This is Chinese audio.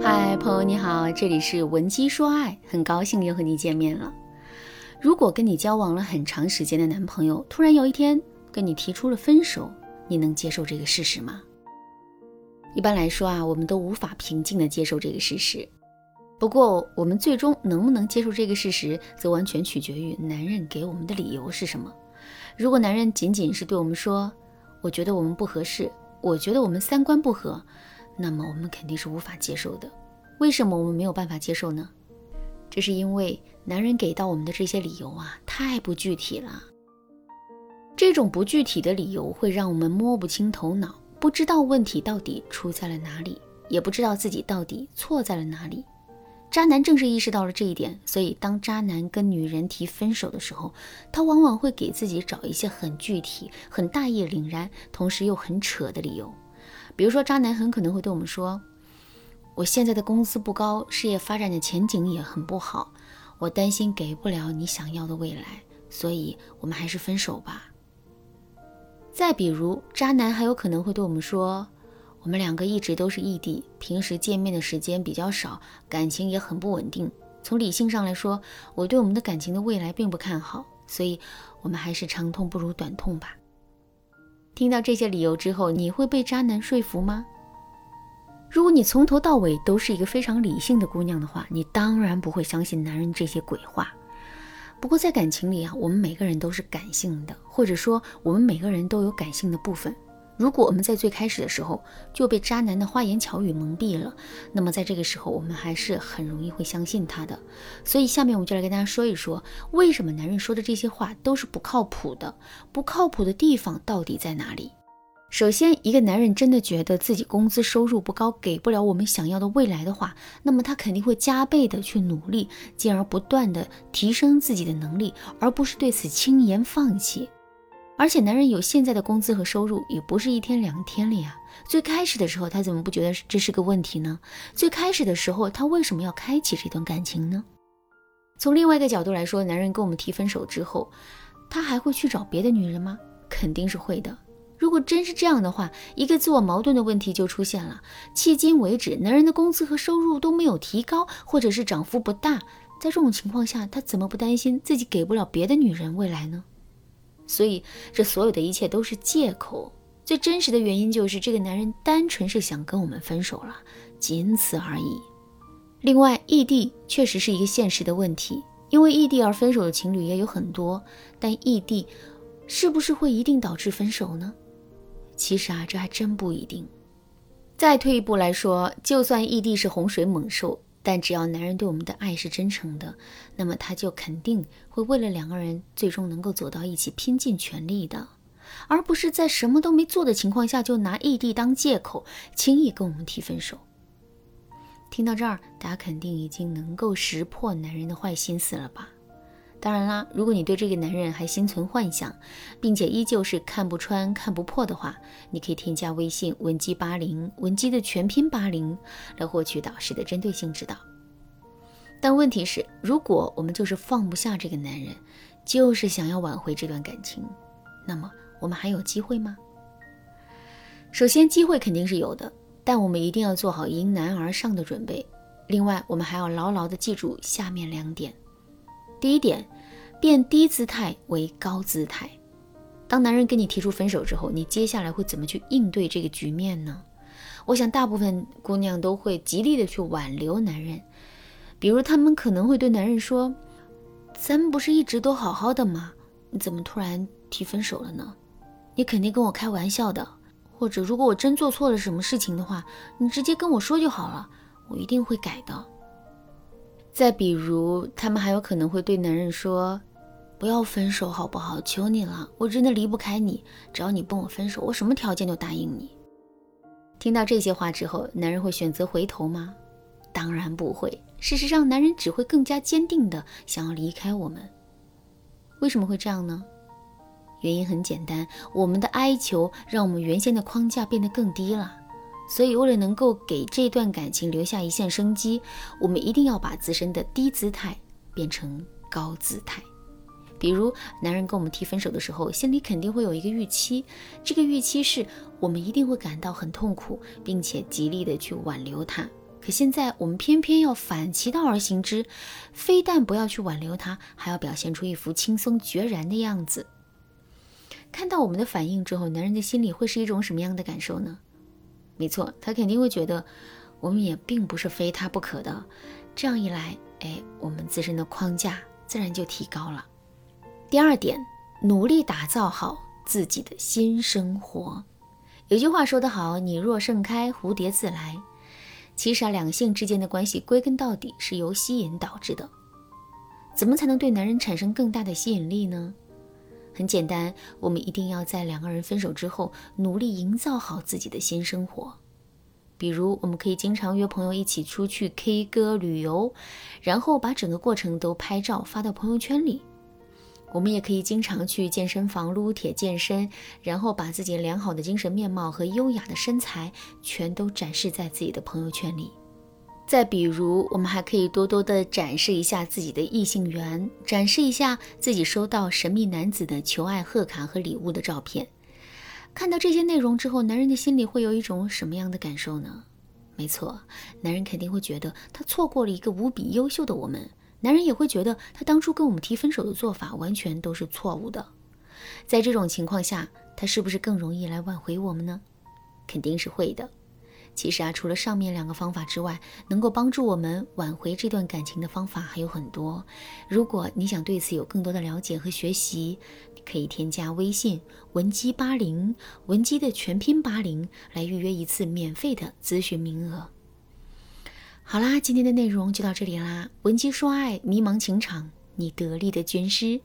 嗨，朋友你好，这里是文姬说爱，很高兴又和你见面了。如果跟你交往了很长时间的男朋友，突然有一天跟你提出了分手，你能接受这个事实吗？一般来说啊，我们都无法平静的接受这个事实。不过，我们最终能不能接受这个事实，则完全取决于男人给我们的理由是什么。如果男人仅仅是对我们说：“我觉得我们不合适，我觉得我们三观不合”，那么我们肯定是无法接受的。为什么我们没有办法接受呢？这是因为男人给到我们的这些理由啊，太不具体了。这种不具体的理由会让我们摸不清头脑，不知道问题到底出在了哪里，也不知道自己到底错在了哪里。渣男正是意识到了这一点，所以当渣男跟女人提分手的时候，他往往会给自己找一些很具体、很大义凛然，同时又很扯的理由。比如说，渣男很可能会对我们说：“我现在的工资不高，事业发展的前景也很不好，我担心给不了你想要的未来，所以我们还是分手吧。”再比如，渣男还有可能会对我们说。我们两个一直都是异地，平时见面的时间比较少，感情也很不稳定。从理性上来说，我对我们的感情的未来并不看好，所以我们还是长痛不如短痛吧。听到这些理由之后，你会被渣男说服吗？如果你从头到尾都是一个非常理性的姑娘的话，你当然不会相信男人这些鬼话。不过在感情里啊，我们每个人都是感性的，或者说我们每个人都有感性的部分。如果我们在最开始的时候就被渣男的花言巧语蒙蔽了，那么在这个时候我们还是很容易会相信他的。所以下面我就来跟大家说一说，为什么男人说的这些话都是不靠谱的？不靠谱的地方到底在哪里？首先，一个男人真的觉得自己工资收入不高，给不了我们想要的未来的话，那么他肯定会加倍的去努力，进而不断的提升自己的能力，而不是对此轻言放弃。而且男人有现在的工资和收入，也不是一天两天了呀。最开始的时候，他怎么不觉得这是个问题呢？最开始的时候，他为什么要开启这段感情呢？从另外一个角度来说，男人跟我们提分手之后，他还会去找别的女人吗？肯定是会的。如果真是这样的话，一个自我矛盾的问题就出现了。迄今为止，男人的工资和收入都没有提高，或者是涨幅不大，在这种情况下，他怎么不担心自己给不了别的女人未来呢？所以，这所有的一切都是借口。最真实的原因就是，这个男人单纯是想跟我们分手了，仅此而已。另外，异地确实是一个现实的问题，因为异地而分手的情侣也有很多。但异地是不是会一定导致分手呢？其实啊，这还真不一定。再退一步来说，就算异地是洪水猛兽。但只要男人对我们的爱是真诚的，那么他就肯定会为了两个人最终能够走到一起拼尽全力的，而不是在什么都没做的情况下就拿异地当借口，轻易跟我们提分手。听到这儿，大家肯定已经能够识破男人的坏心思了吧？当然啦，如果你对这个男人还心存幻想，并且依旧是看不穿、看不破的话，你可以添加微信文姬八零，文姬的全拼八零，来获取导师的针对性指导。但问题是，如果我们就是放不下这个男人，就是想要挽回这段感情，那么我们还有机会吗？首先，机会肯定是有的，但我们一定要做好迎难而上的准备。另外，我们还要牢牢地记住下面两点。第一点，变低姿态为高姿态。当男人跟你提出分手之后，你接下来会怎么去应对这个局面呢？我想大部分姑娘都会极力的去挽留男人，比如他们可能会对男人说：“咱们不是一直都好好的吗？你怎么突然提分手了呢？你肯定跟我开玩笑的。或者如果我真做错了什么事情的话，你直接跟我说就好了，我一定会改的。”再比如，他们还有可能会对男人说：“不要分手好不好？求你了，我真的离不开你。只要你跟我分手，我什么条件都答应你。”听到这些话之后，男人会选择回头吗？当然不会。事实上，男人只会更加坚定的想要离开我们。为什么会这样呢？原因很简单，我们的哀求让我们原先的框架变得更低了。所以，为了能够给这段感情留下一线生机，我们一定要把自身的低姿态变成高姿态。比如，男人跟我们提分手的时候，心里肯定会有一个预期，这个预期是我们一定会感到很痛苦，并且极力的去挽留他，可现在我们偏偏要反其道而行之，非但不要去挽留他，还要表现出一副轻松决然的样子。看到我们的反应之后，男人的心里会是一种什么样的感受呢？没错，他肯定会觉得我们也并不是非他不可的。这样一来，哎，我们自身的框架自然就提高了。第二点，努力打造好自己的新生活。有句话说得好：“你若盛开，蝴蝶自来。”其实啊，两性之间的关系归根到底是由吸引导致的。怎么才能对男人产生更大的吸引力呢？很简单，我们一定要在两个人分手之后，努力营造好自己的新生活。比如，我们可以经常约朋友一起出去 K 歌、旅游，然后把整个过程都拍照发到朋友圈里。我们也可以经常去健身房撸铁健身，然后把自己良好的精神面貌和优雅的身材全都展示在自己的朋友圈里。再比如，我们还可以多多的展示一下自己的异性缘，展示一下自己收到神秘男子的求爱贺卡和礼物的照片。看到这些内容之后，男人的心里会有一种什么样的感受呢？没错，男人肯定会觉得他错过了一个无比优秀的我们。男人也会觉得他当初跟我们提分手的做法完全都是错误的。在这种情况下，他是不是更容易来挽回我们呢？肯定是会的。其实啊，除了上面两个方法之外，能够帮助我们挽回这段感情的方法还有很多。如果你想对此有更多的了解和学习，可以添加微信文姬八零，文姬的全拼八零，来预约一次免费的咨询名额。好啦，今天的内容就到这里啦。文姬说爱，迷茫情场，你得力的军师。